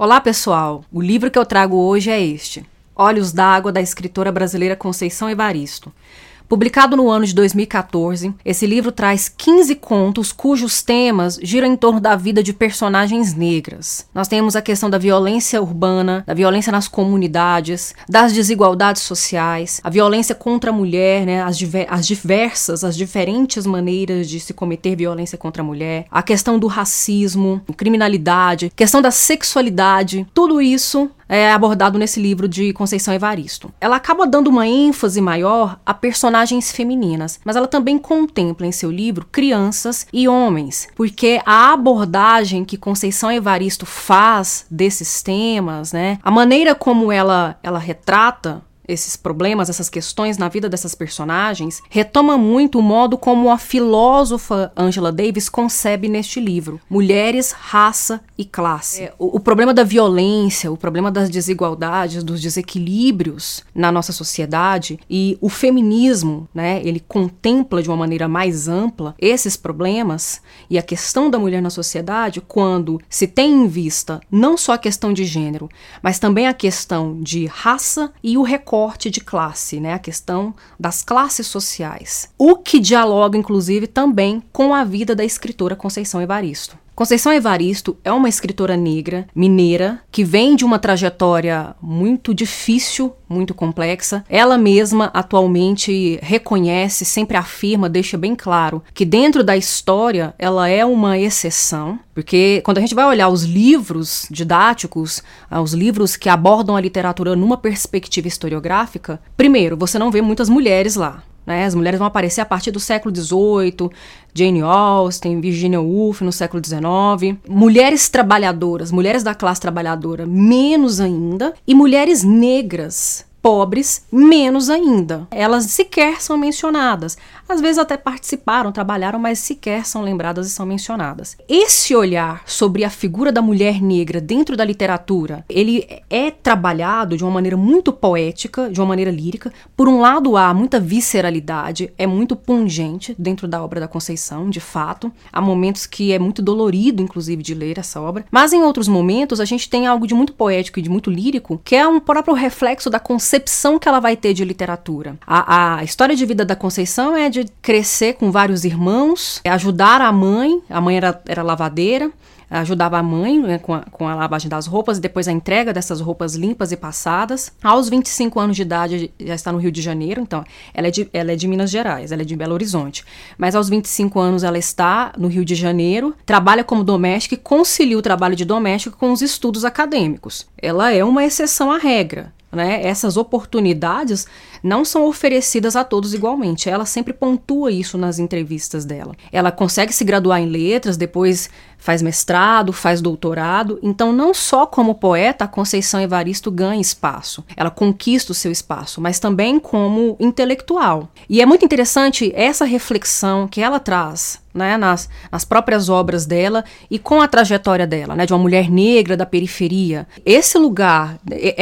Olá, pessoal! O livro que eu trago hoje é este: Olhos d'Água, da escritora brasileira Conceição Evaristo. Publicado no ano de 2014, esse livro traz 15 contos cujos temas giram em torno da vida de personagens negras. Nós temos a questão da violência urbana, da violência nas comunidades, das desigualdades sociais, a violência contra a mulher, né, as, diver as diversas, as diferentes maneiras de se cometer violência contra a mulher, a questão do racismo, criminalidade, questão da sexualidade, tudo isso é abordado nesse livro de Conceição Evaristo. Ela acaba dando uma ênfase maior a personagens femininas, mas ela também contempla em seu livro crianças e homens, porque a abordagem que Conceição Evaristo faz desses temas, né, a maneira como ela ela retrata esses problemas, essas questões na vida dessas personagens, retoma muito o modo como a filósofa Angela Davis concebe neste livro: mulheres, raça e classe. É, o, o, problema da violência, o problema das desigualdades, dos desequilíbrios na nossa sociedade e o feminismo, né? Ele contempla de uma maneira mais ampla esses problemas e a questão da mulher na sociedade quando se tem em vista não só a questão de gênero, mas também a questão de raça e o recorte recorte de classe, né? A questão das classes sociais. O que dialoga, inclusive, também com a vida da escritora Conceição Evaristo. Conceição Evaristo é uma escritora negra, mineira, que vem de uma trajetória muito difícil, muito complexa. Ela mesma atualmente reconhece, sempre afirma, deixa bem claro que dentro da história ela é uma exceção, porque quando a gente vai olhar os livros didáticos, ah, os livros que abordam a literatura numa perspectiva historiográfica, primeiro, você não vê muitas mulheres lá. Né? As mulheres vão aparecer a partir do século XVIII, Jane Austen, Virginia Woolf no século XIX. Mulheres trabalhadoras, mulheres da classe trabalhadora, menos ainda. E mulheres negras, pobres, menos ainda. Elas sequer são mencionadas. Às vezes até participaram, trabalharam, mas sequer são lembradas e são mencionadas. Esse olhar sobre a figura da mulher negra dentro da literatura, ele é trabalhado de uma maneira muito poética, de uma maneira lírica. Por um lado, há muita visceralidade, é muito pungente dentro da obra da Conceição, de fato. Há momentos que é muito dolorido, inclusive, de ler essa obra. Mas em outros momentos, a gente tem algo de muito poético e de muito lírico, que é um próprio reflexo da concepção que ela vai ter de literatura. A, a história de vida da Conceição é de de crescer com vários irmãos, é, ajudar a mãe, a mãe era, era lavadeira, ajudava a mãe né, com, a, com a lavagem das roupas e depois a entrega dessas roupas limpas e passadas. Aos 25 anos de idade, já está no Rio de Janeiro, então ela é de, ela é de Minas Gerais, ela é de Belo Horizonte. Mas aos 25 anos ela está no Rio de Janeiro, trabalha como doméstica e concilia o trabalho de doméstica com os estudos acadêmicos. Ela é uma exceção à regra. Né? Essas oportunidades não são oferecidas a todos igualmente. Ela sempre pontua isso nas entrevistas dela. Ela consegue se graduar em letras, depois faz mestrado, faz doutorado. Então, não só como poeta, a Conceição Evaristo ganha espaço, ela conquista o seu espaço, mas também como intelectual. E é muito interessante essa reflexão que ela traz né, nas, nas próprias obras dela e com a trajetória dela, né, de uma mulher negra da periferia. Esse lugar,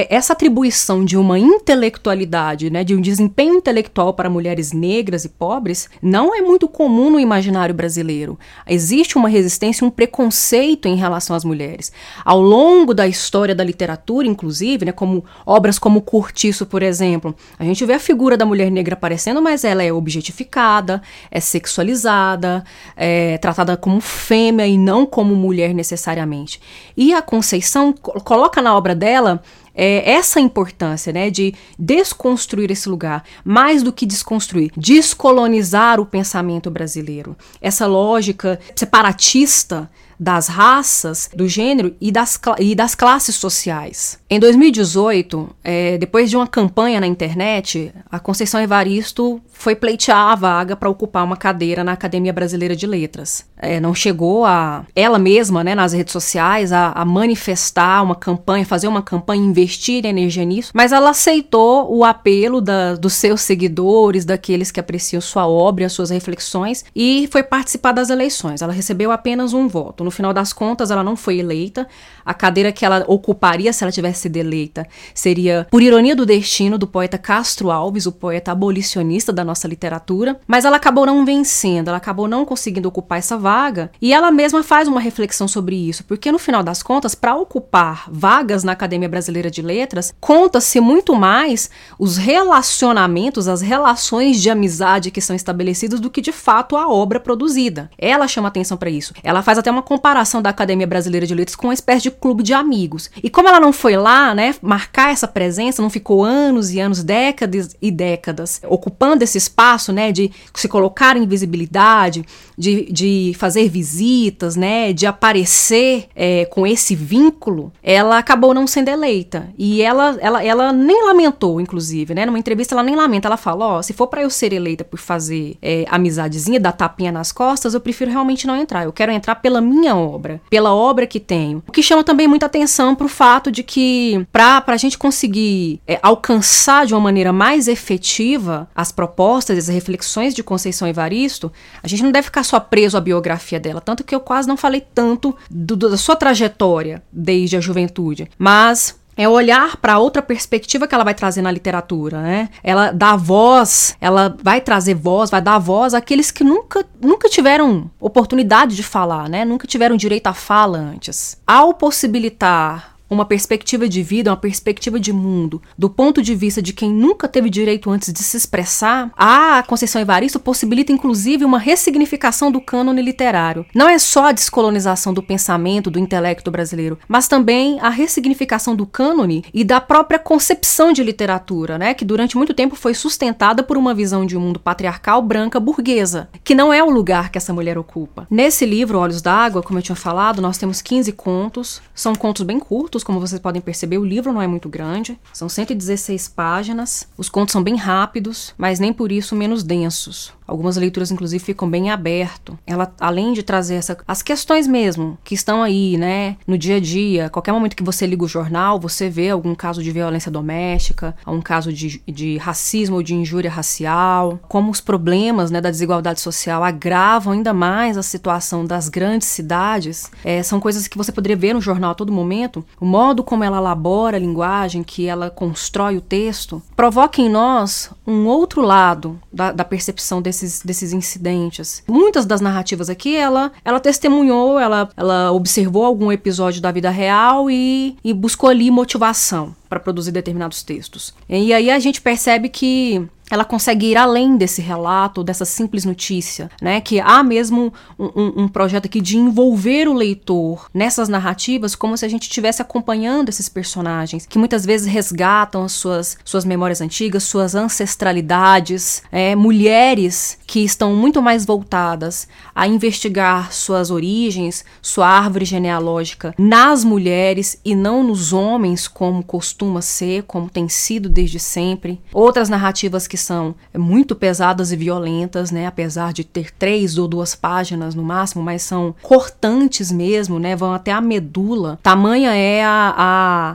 essa atribuição de uma intelectualidade, né, de um desempenho intelectual para mulheres negras e pobres, não é muito comum no imaginário brasileiro. Existe uma resistência, um preconceito em relação às mulheres. Ao longo da história da literatura, inclusive, né, como obras como Curtiço, por exemplo, a gente vê a figura da mulher negra aparecendo, mas ela é objetificada, é sexualizada, é, tratada como fêmea e não como mulher necessariamente. E a Conceição coloca na obra dela é, essa importância né, de desconstruir esse lugar, mais do que desconstruir, descolonizar o pensamento brasileiro. Essa lógica separatista das raças, do gênero e das, e das classes sociais. Em 2018, é, depois de uma campanha na internet, a Conceição Evaristo foi pleitear a vaga para ocupar uma cadeira na Academia Brasileira de Letras. É, não chegou a ela mesma, né, nas redes sociais, a, a, manifestar uma campanha, fazer uma campanha, investir energia nisso, mas ela aceitou o apelo da, dos seus seguidores, daqueles que apreciam sua obra, as suas reflexões, e foi participar das eleições. Ela recebeu apenas um voto. No final das contas, ela não foi eleita. A cadeira que ela ocuparia, se ela tivesse tivesse deleita seria Por Ironia do Destino, do poeta Castro Alves, o poeta abolicionista da nossa literatura, mas ela acabou não vencendo, ela acabou não conseguindo ocupar essa vaga, e ela mesma faz uma reflexão sobre isso, porque no final das contas, para ocupar vagas na Academia Brasileira de Letras, conta-se muito mais os relacionamentos, as relações de amizade que são estabelecidas do que de fato a obra produzida. Ela chama atenção para isso. Ela faz até uma comparação da Academia Brasileira de Letras com uma espécie de clube de amigos. E como ela não foi né, marcar essa presença, não ficou anos e anos, décadas e décadas ocupando esse espaço, né, de se colocar em visibilidade, de, de fazer visitas, né, de aparecer é, com esse vínculo, ela acabou não sendo eleita. E ela, ela, ela nem lamentou, inclusive, né, numa entrevista ela nem lamenta, ela fala, ó, oh, se for para eu ser eleita por fazer é, amizadezinha, dar tapinha nas costas, eu prefiro realmente não entrar. Eu quero entrar pela minha obra, pela obra que tenho. O que chama também muita atenção pro fato de que para a gente conseguir é, alcançar de uma maneira mais efetiva as propostas, as reflexões de Conceição Evaristo, a gente não deve ficar só preso à biografia dela, tanto que eu quase não falei tanto do, da sua trajetória desde a juventude, mas é olhar para outra perspectiva que ela vai trazer na literatura, né? Ela dá voz, ela vai trazer voz, vai dar voz àqueles que nunca, nunca tiveram oportunidade de falar, né? Nunca tiveram direito à fala antes. Ao possibilitar uma perspectiva de vida, uma perspectiva de mundo, do ponto de vista de quem nunca teve direito antes de se expressar, a Conceição Evaristo possibilita inclusive uma ressignificação do cânone literário. Não é só a descolonização do pensamento, do intelecto brasileiro, mas também a ressignificação do cânone e da própria concepção de literatura, né, que durante muito tempo foi sustentada por uma visão de um mundo patriarcal branca burguesa, que não é o lugar que essa mulher ocupa. Nesse livro, Olhos d'Água, como eu tinha falado, nós temos 15 contos, são contos bem curtos, como vocês podem perceber, o livro não é muito grande, são 116 páginas, os contos são bem rápidos, mas nem por isso menos densos. Algumas leituras, inclusive, ficam bem aberto. Ela, além de trazer essa, as questões mesmo que estão aí, né, no dia a dia, qualquer momento que você liga o jornal, você vê algum caso de violência doméstica, algum caso de, de racismo ou de injúria racial, como os problemas, né, da desigualdade social agravam ainda mais a situação das grandes cidades. É, são coisas que você poderia ver no jornal a todo momento. O modo como ela elabora a linguagem, que ela constrói o texto, provoca em nós um outro lado da, da percepção desse desses, desses incidentes. Muitas das narrativas aqui, ela, ela testemunhou, ela, ela observou algum episódio da vida real e, e buscou ali motivação para produzir determinados textos. E aí a gente percebe que ela consegue ir além desse relato, dessa simples notícia, né? Que há mesmo um, um, um, projeto aqui de envolver o leitor nessas narrativas como se a gente estivesse acompanhando esses personagens, que muitas vezes resgatam as suas, suas memórias antigas, suas ancestralidades, é, mulheres que estão muito mais voltadas a investigar suas origens, sua árvore genealógica nas mulheres e não nos homens, como costuma ser, como tem sido desde sempre. Outras narrativas que são muito pesadas e violentas, né? Apesar de ter três ou duas páginas no máximo, mas são cortantes mesmo, né? Vão até a medula. Tamanha é a,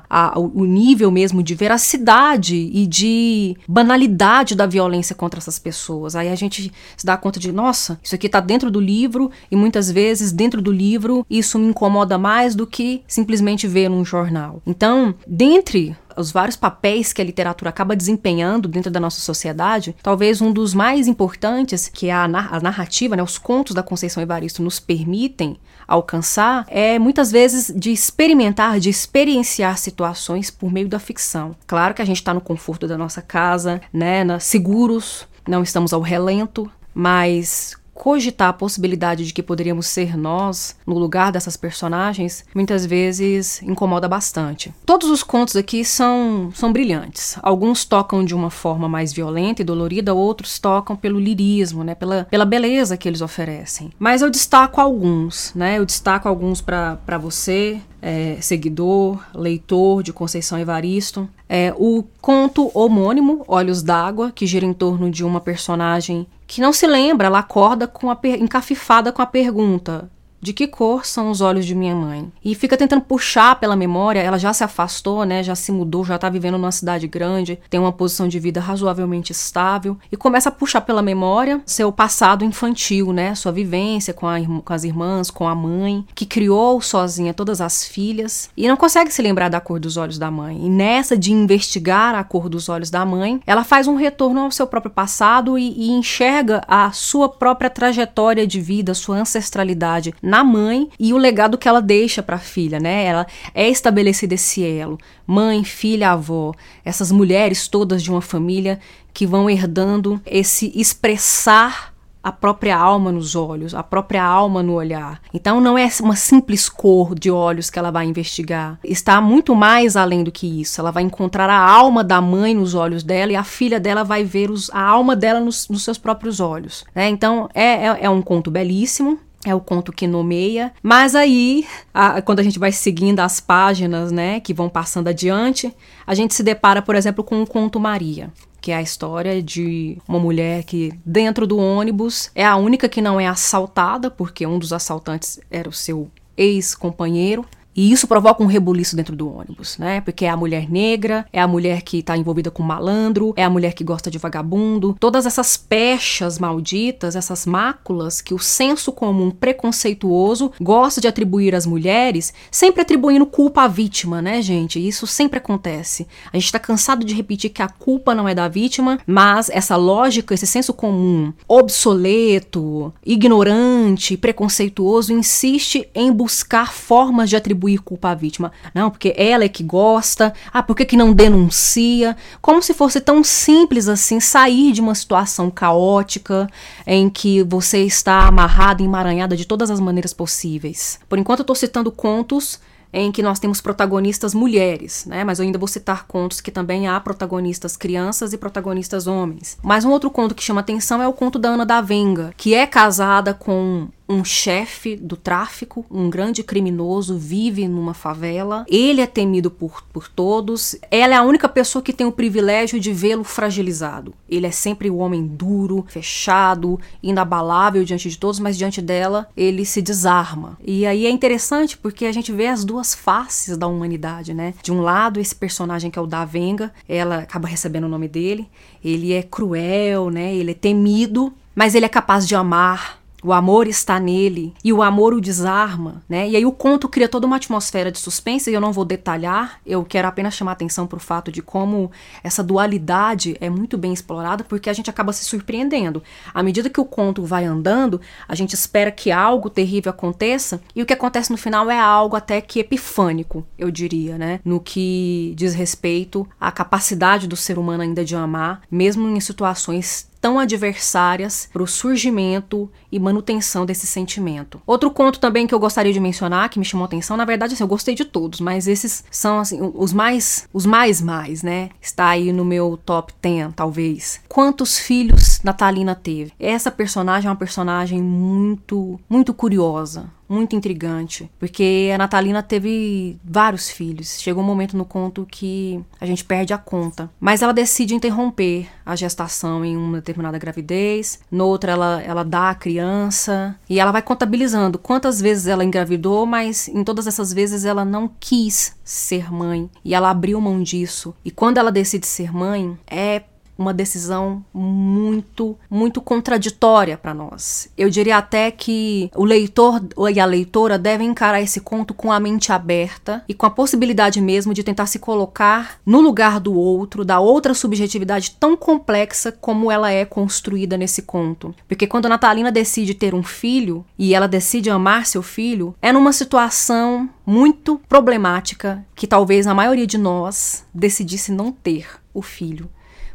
a, a, o nível mesmo de veracidade e de banalidade da violência contra essas pessoas. Aí a gente se dá conta de, nossa, isso aqui está dentro do livro e muitas vezes dentro do livro isso me incomoda mais do que simplesmente ver num jornal. Então, dentre os vários papéis que a literatura acaba desempenhando dentro da nossa sociedade, talvez um dos mais importantes que a, a narrativa, né, os contos da Conceição Evaristo nos permitem alcançar é muitas vezes de experimentar, de experienciar situações por meio da ficção. Claro que a gente está no conforto da nossa casa, né, seguros, não estamos ao relento, mas cogitar a possibilidade de que poderíamos ser nós no lugar dessas personagens, muitas vezes incomoda bastante. Todos os contos aqui são, são brilhantes. Alguns tocam de uma forma mais violenta e dolorida, outros tocam pelo lirismo, né, pela, pela beleza que eles oferecem. Mas eu destaco alguns, né? Eu destaco alguns para você, é, seguidor, leitor de Conceição Evaristo. É, o conto homônimo, Olhos d'Água, que gira em torno de uma personagem que não se lembra, ela acorda com a encafifada com a pergunta: de que cor são os olhos de minha mãe? E fica tentando puxar pela memória, ela já se afastou, né? Já se mudou, já tá vivendo numa cidade grande, tem uma posição de vida razoavelmente estável e começa a puxar pela memória seu passado infantil, né? Sua vivência com, a, com as irmãs, com a mãe, que criou sozinha todas as filhas e não consegue se lembrar da cor dos olhos da mãe. E nessa de investigar a cor dos olhos da mãe, ela faz um retorno ao seu próprio passado e, e enxerga a sua própria trajetória de vida, sua ancestralidade na mãe e o legado que ela deixa para a filha, né? Ela é estabelecido esse elo, mãe, filha, avó, essas mulheres todas de uma família que vão herdando esse expressar a própria alma nos olhos, a própria alma no olhar. Então não é uma simples cor de olhos que ela vai investigar. Está muito mais além do que isso. Ela vai encontrar a alma da mãe nos olhos dela e a filha dela vai ver os, a alma dela nos, nos seus próprios olhos. Né? Então é, é, é um conto belíssimo. É o conto que nomeia, mas aí, a, quando a gente vai seguindo as páginas, né, que vão passando adiante, a gente se depara, por exemplo, com o conto Maria, que é a história de uma mulher que, dentro do ônibus, é a única que não é assaltada, porque um dos assaltantes era o seu ex-companheiro. E isso provoca um rebuliço dentro do ônibus, né? Porque é a mulher negra, é a mulher que tá envolvida com malandro, é a mulher que gosta de vagabundo. Todas essas pechas malditas, essas máculas que o senso comum preconceituoso gosta de atribuir às mulheres, sempre atribuindo culpa à vítima, né, gente? Isso sempre acontece. A gente tá cansado de repetir que a culpa não é da vítima, mas essa lógica, esse senso comum obsoleto, ignorante, preconceituoso insiste em buscar formas de atribuir atribuir culpa à vítima. Não, porque ela é que gosta. Ah, por que, que não denuncia? Como se fosse tão simples assim sair de uma situação caótica em que você está amarrado, emaranhada de todas as maneiras possíveis. Por enquanto, eu estou citando contos em que nós temos protagonistas mulheres, né? Mas eu ainda vou citar contos que também há protagonistas crianças e protagonistas homens. Mas um outro conto que chama atenção é o conto da Ana da Venga, que é casada com um chefe do tráfico, um grande criminoso, vive numa favela. Ele é temido por, por todos. Ela é a única pessoa que tem o privilégio de vê-lo fragilizado. Ele é sempre o homem duro, fechado, inabalável diante de todos, mas diante dela ele se desarma. E aí é interessante porque a gente vê as duas faces da humanidade, né? De um lado, esse personagem que é o Davenga, ela acaba recebendo o nome dele. Ele é cruel, né? Ele é temido, mas ele é capaz de amar o amor está nele e o amor o desarma, né? E aí o conto cria toda uma atmosfera de suspense e eu não vou detalhar, eu quero apenas chamar atenção para o fato de como essa dualidade é muito bem explorada, porque a gente acaba se surpreendendo. À medida que o conto vai andando, a gente espera que algo terrível aconteça e o que acontece no final é algo até que epifânico, eu diria, né? No que diz respeito à capacidade do ser humano ainda de amar, mesmo em situações tão adversárias para o surgimento e manutenção desse sentimento. Outro conto também que eu gostaria de mencionar, que me chamou atenção, na verdade, assim, eu gostei de todos, mas esses são assim, os mais, os mais mais, né? Está aí no meu top 10, talvez. Quantos filhos Natalina teve? Essa personagem é uma personagem muito, muito curiosa, muito intrigante, porque a Natalina teve vários filhos. Chegou um momento no conto que a gente perde a conta. Mas ela decide interromper a gestação em uma determinada gravidez, noutra ela, ela dá a criança e ela vai contabilizando quantas vezes ela engravidou, mas em todas essas vezes ela não quis ser mãe e ela abriu mão disso. E quando ela decide ser mãe, é uma decisão muito, muito contraditória para nós. Eu diria até que o leitor e a leitora devem encarar esse conto com a mente aberta e com a possibilidade mesmo de tentar se colocar no lugar do outro, da outra subjetividade tão complexa como ela é construída nesse conto. Porque quando a Natalina decide ter um filho e ela decide amar seu filho, é numa situação muito problemática que talvez a maioria de nós decidisse não ter o filho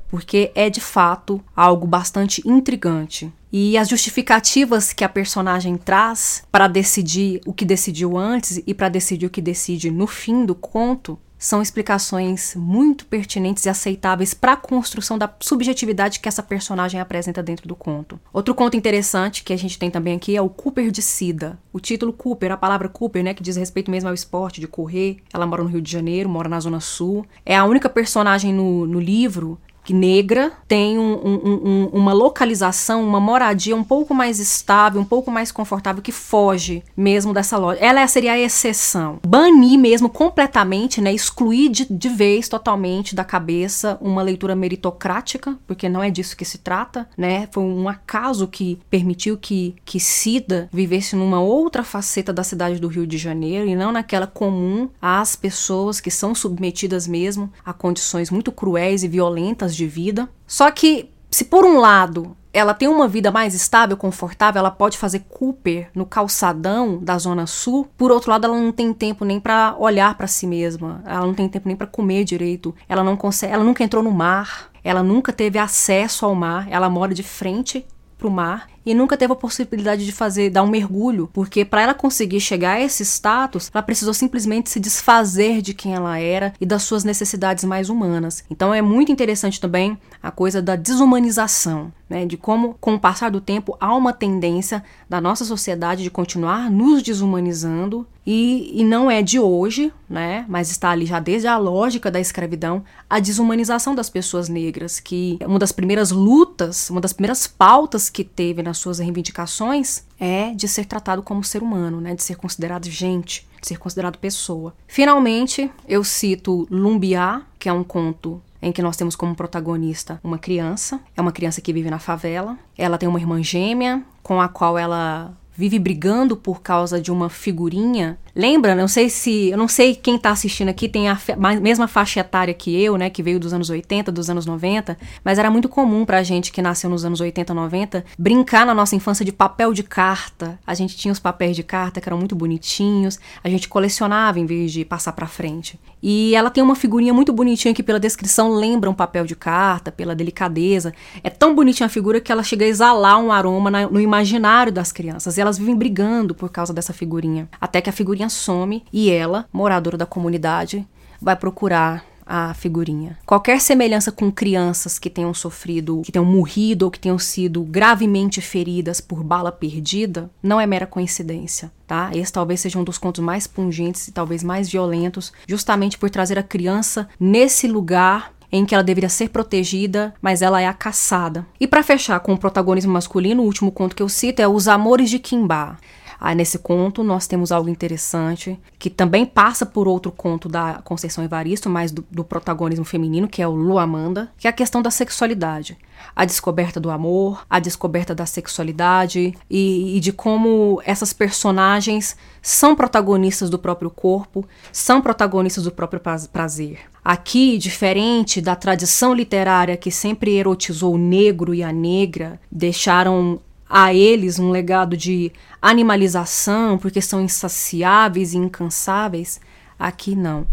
porque é de fato algo bastante intrigante. E as justificativas que a personagem traz para decidir o que decidiu antes e para decidir o que decide no fim do conto são explicações muito pertinentes e aceitáveis para a construção da subjetividade que essa personagem apresenta dentro do conto. Outro conto interessante que a gente tem também aqui é o Cooper de Sida. O título Cooper, a palavra Cooper, né, que diz respeito mesmo ao esporte de correr. Ela mora no Rio de Janeiro, mora na Zona Sul. É a única personagem no, no livro negra tem um, um, um, uma localização, uma moradia um pouco mais estável, um pouco mais confortável, que foge mesmo dessa loja. Ela seria a exceção. Banir mesmo completamente, né, excluir de, de vez totalmente da cabeça uma leitura meritocrática, porque não é disso que se trata, né? Foi um acaso que permitiu que, que Cida vivesse numa outra faceta da cidade do Rio de Janeiro e não naquela comum às pessoas que são submetidas mesmo a condições muito cruéis e violentas de vida. Só que, se por um lado ela tem uma vida mais estável, confortável, ela pode fazer Cooper no calçadão da Zona Sul. Por outro lado, ela não tem tempo nem para olhar para si mesma, ela não tem tempo nem para comer direito, ela não consegue, ela nunca entrou no mar, ela nunca teve acesso ao mar, ela mora de frente para o mar e nunca teve a possibilidade de fazer dar um mergulho, porque para ela conseguir chegar a esse status, ela precisou simplesmente se desfazer de quem ela era e das suas necessidades mais humanas. Então é muito interessante também a coisa da desumanização, né, de como com o passar do tempo há uma tendência da nossa sociedade de continuar nos desumanizando e, e não é de hoje, né, mas está ali já desde a lógica da escravidão, a desumanização das pessoas negras, que uma das primeiras lutas, uma das primeiras pautas que teve na suas reivindicações é de ser tratado como ser humano, né? De ser considerado gente, de ser considerado pessoa. Finalmente, eu cito Lumbiá, que é um conto em que nós temos como protagonista uma criança. É uma criança que vive na favela. Ela tem uma irmã gêmea com a qual ela vive brigando por causa de uma figurinha Lembra? Não sei se. Eu não sei quem tá assistindo aqui tem a mesma faixa etária que eu, né? Que veio dos anos 80, dos anos 90. Mas era muito comum pra gente que nasceu nos anos 80, 90 brincar na nossa infância de papel de carta. A gente tinha os papéis de carta que eram muito bonitinhos. A gente colecionava em vez de passar pra frente. E ela tem uma figurinha muito bonitinha que, pela descrição, lembra um papel de carta, pela delicadeza. É tão bonitinha a figura que ela chega a exalar um aroma na, no imaginário das crianças. E elas vivem brigando por causa dessa figurinha. Até que a figurinha figurinha some e ela, moradora da comunidade, vai procurar a figurinha. Qualquer semelhança com crianças que tenham sofrido, que tenham morrido ou que tenham sido gravemente feridas por bala perdida, não é mera coincidência, tá? Esse talvez seja um dos contos mais pungentes e talvez mais violentos, justamente por trazer a criança nesse lugar em que ela deveria ser protegida, mas ela é a caçada. E para fechar com o protagonismo masculino, o último conto que eu cito é Os Amores de Kimba. Aí nesse conto nós temos algo interessante que também passa por outro conto da Conceição Evaristo, mas do, do protagonismo feminino, que é o Luamanda, que é a questão da sexualidade. A descoberta do amor, a descoberta da sexualidade e, e de como essas personagens são protagonistas do próprio corpo, são protagonistas do próprio prazer. Aqui, diferente da tradição literária que sempre erotizou o negro e a negra, deixaram a eles um legado de animalização, porque são insaciáveis e incansáveis. Aqui não.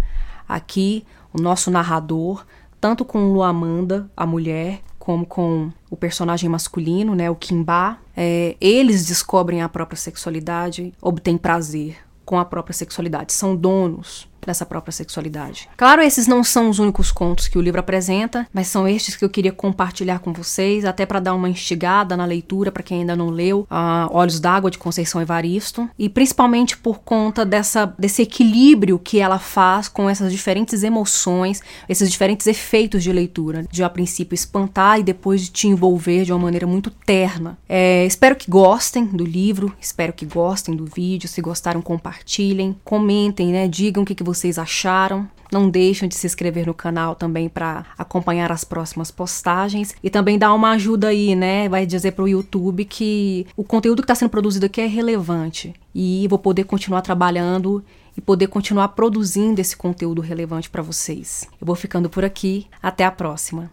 Aqui o nosso narrador, tanto com Luamanda, a mulher, como com o personagem masculino, né, o Kimba, é, eles descobrem a própria sexualidade, obtêm prazer com a própria sexualidade, são donos dessa própria sexualidade. Claro, esses não são os únicos contos que o livro apresenta, mas são estes que eu queria compartilhar com vocês, até para dar uma instigada na leitura para quem ainda não leu, uh, Olhos d'Água de Conceição Evaristo, e principalmente por conta dessa, desse equilíbrio que ela faz com essas diferentes emoções, esses diferentes efeitos de leitura, de a princípio espantar e depois de te envolver de uma maneira muito terna. É, espero que gostem do livro, espero que gostem do vídeo, se gostaram compartilhem, comentem, né, digam o que, que vocês acharam. Não deixem de se inscrever no canal também para acompanhar as próximas postagens e também dar uma ajuda aí, né? Vai dizer para o YouTube que o conteúdo que está sendo produzido aqui é relevante e vou poder continuar trabalhando e poder continuar produzindo esse conteúdo relevante para vocês. Eu vou ficando por aqui. Até a próxima.